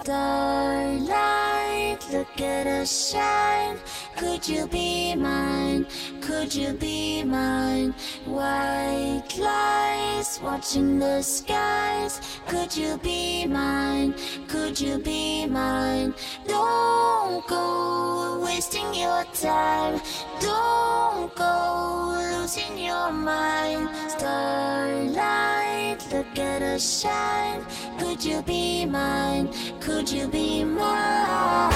Starlight, look at us shine. Could you be mine? Could you be mine? White lies watching the skies. Could you be mine? Could you be mine? Don't go wasting your time. Don't go losing your mind. Starlight, look at us shine. Could you be mine? Could you be mine?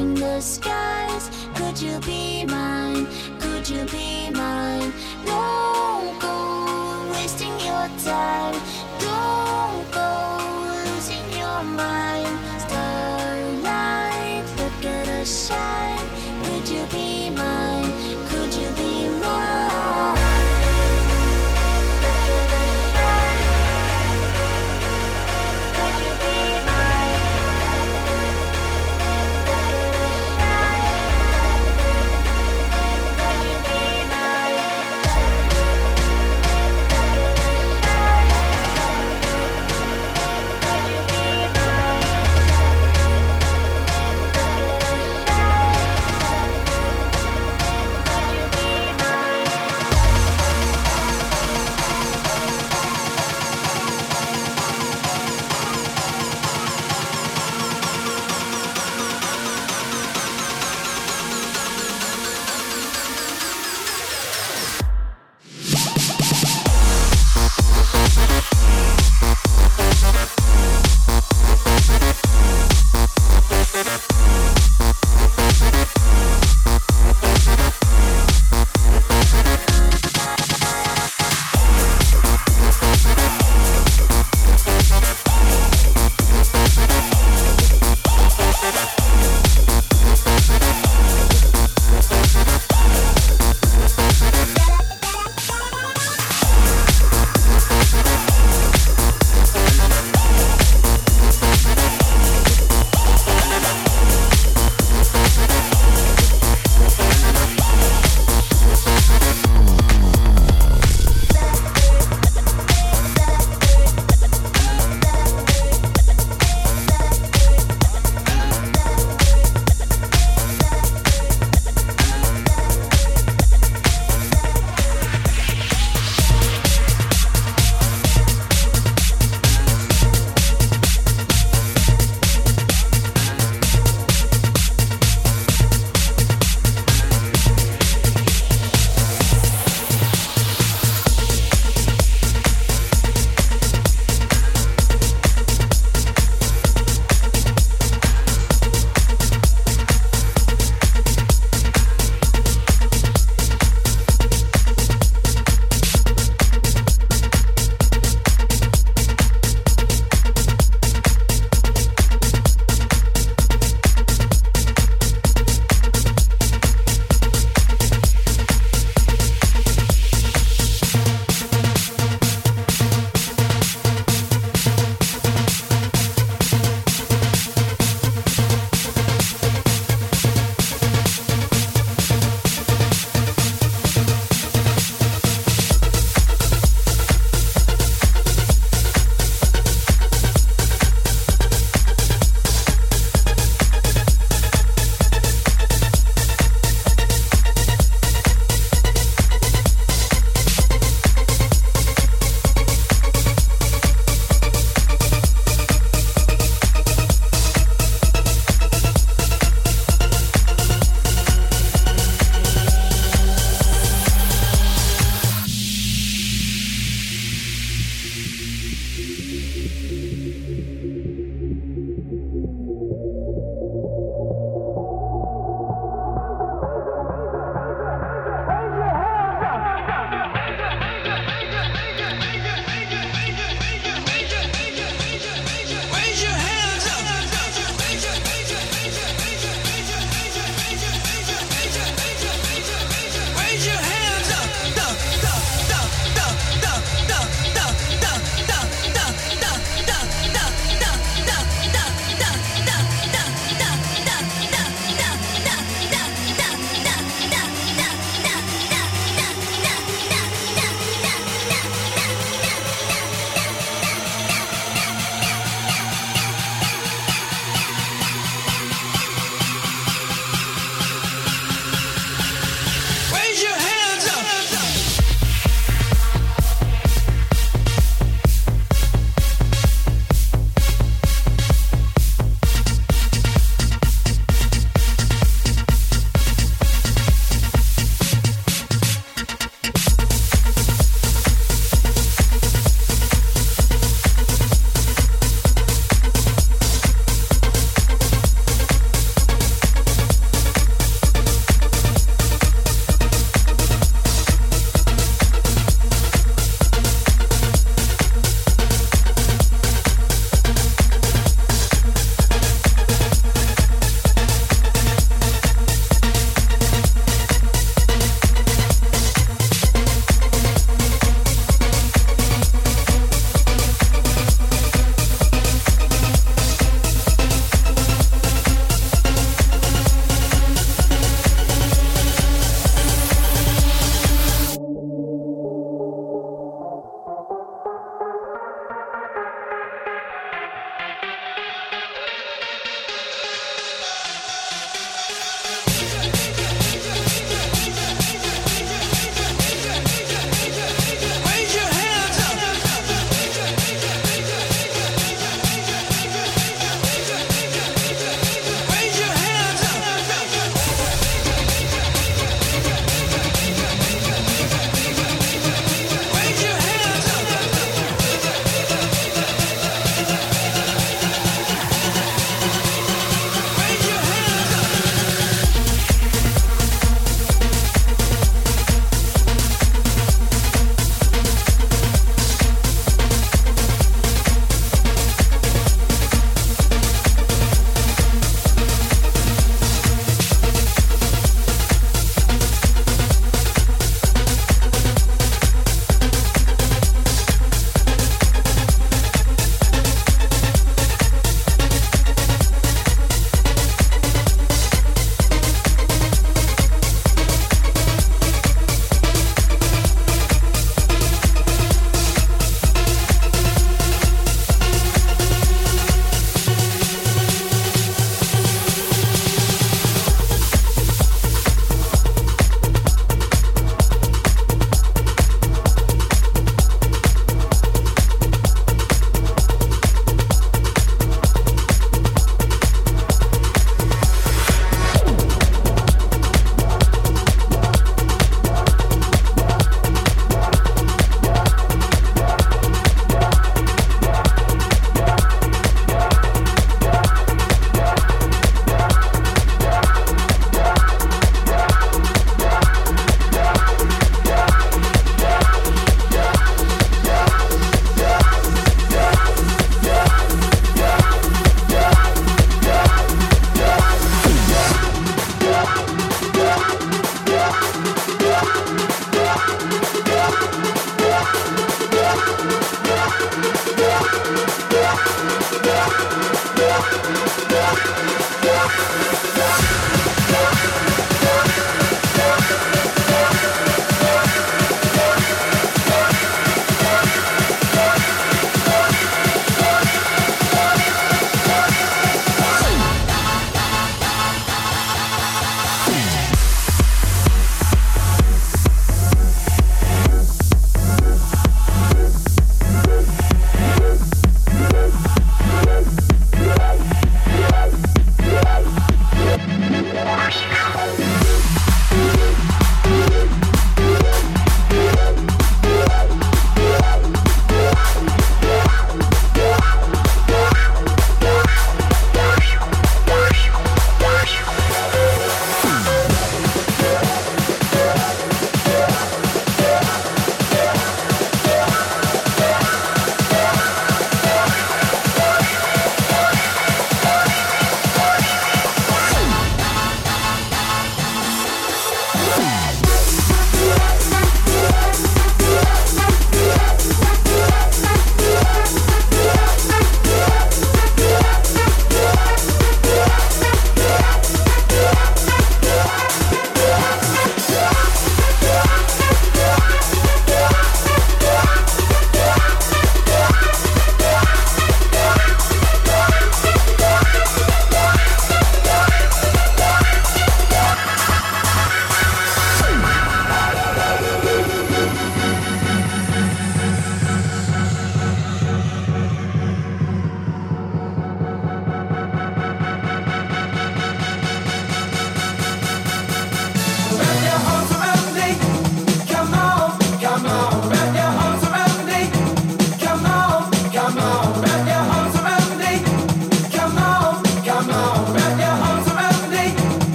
Watching the skies. Could you be mine? Could you be mine? Don't go wasting your time. Don't go losing your mind. Starlight, look at us shine.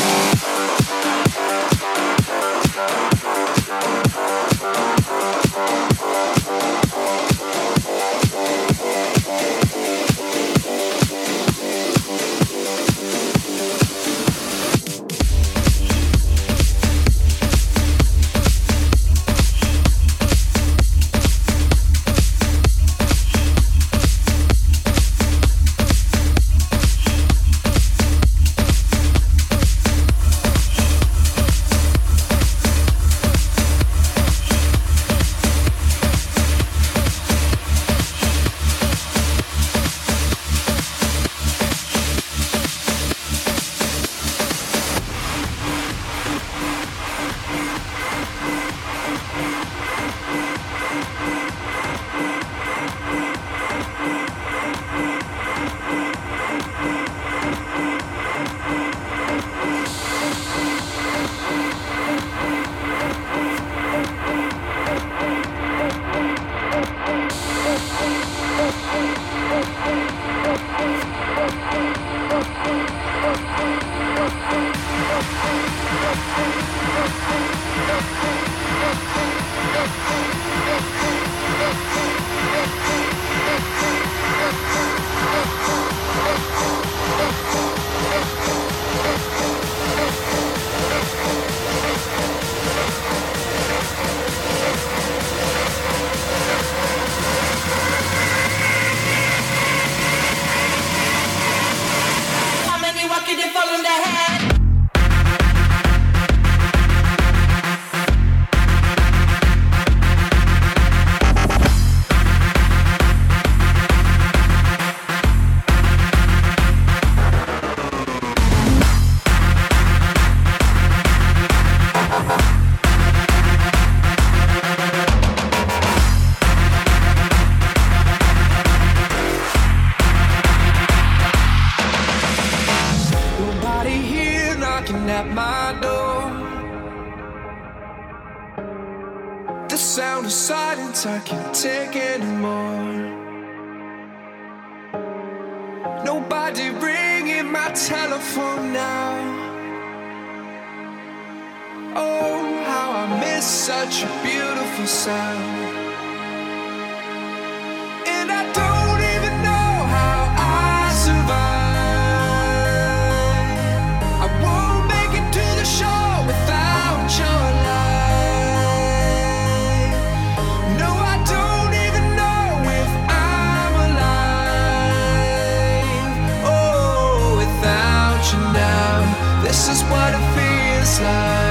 Thank feels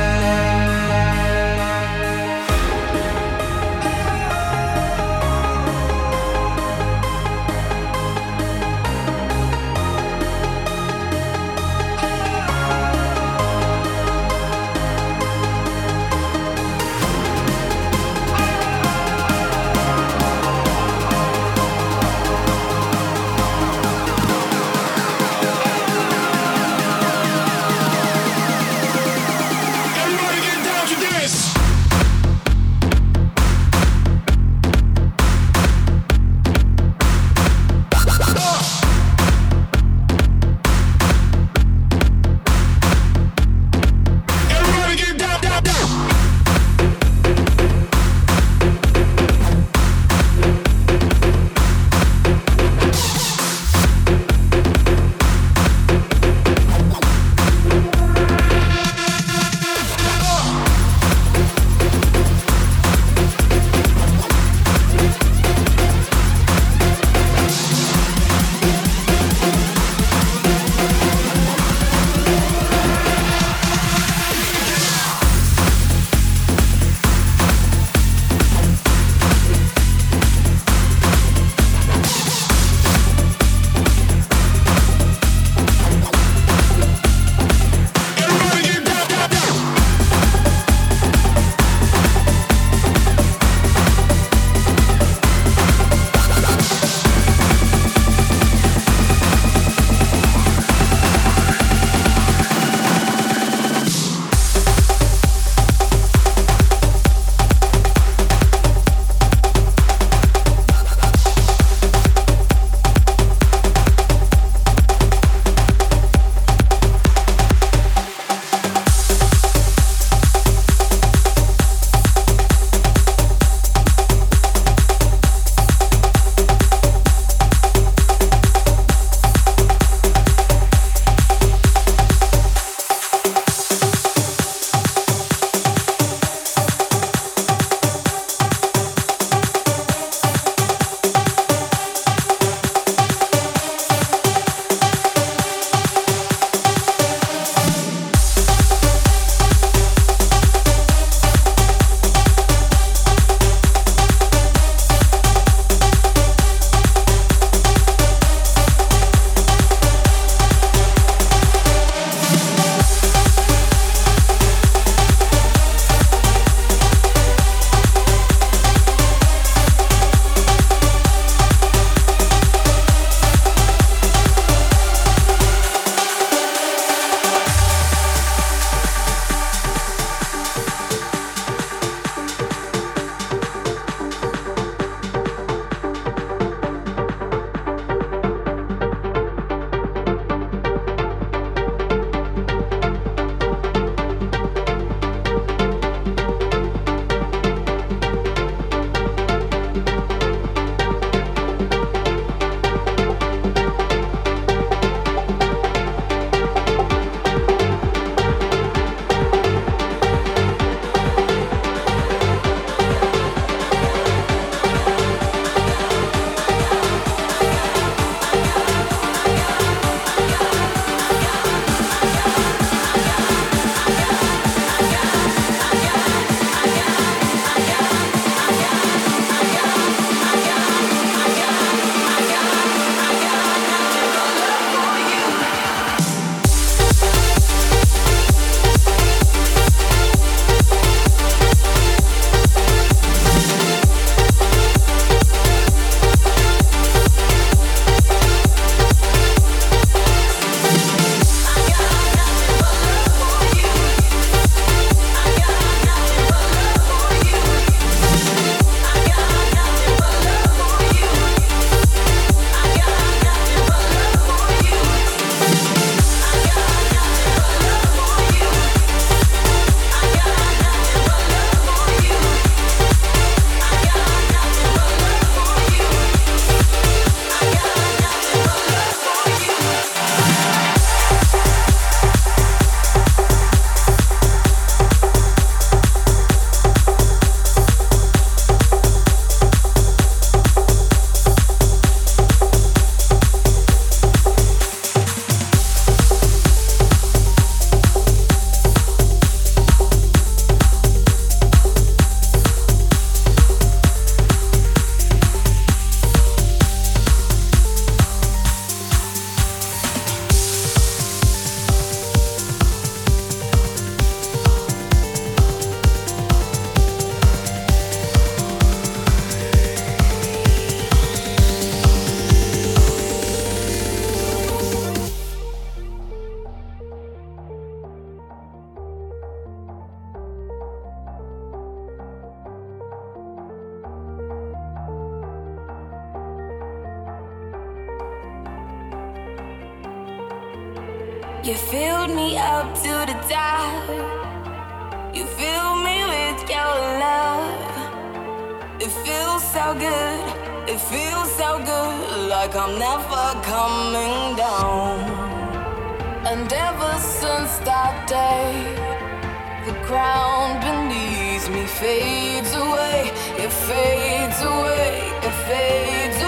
so good, it feels so good, like I'm never coming down. And ever since that day, the ground beneath me fades away, it fades away, it fades away.